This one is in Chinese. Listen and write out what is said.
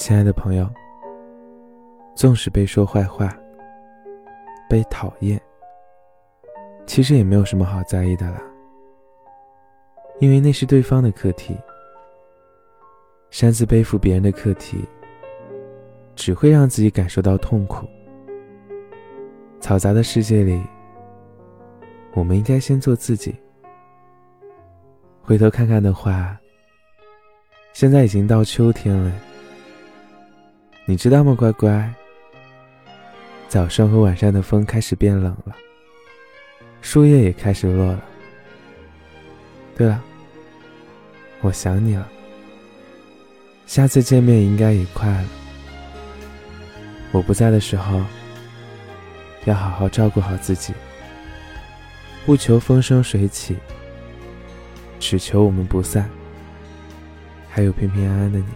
亲爱的朋友，纵使被说坏话、被讨厌，其实也没有什么好在意的啦，因为那是对方的课题。擅自背负别人的课题，只会让自己感受到痛苦。嘈杂的世界里，我们应该先做自己。回头看看的话，现在已经到秋天了。你知道吗，乖乖？早上和晚上的风开始变冷了，树叶也开始落了。对了，我想你了。下次见面应该也快了。我不在的时候，要好好照顾好自己，不求风生水起，只求我们不散，还有平平安安的你。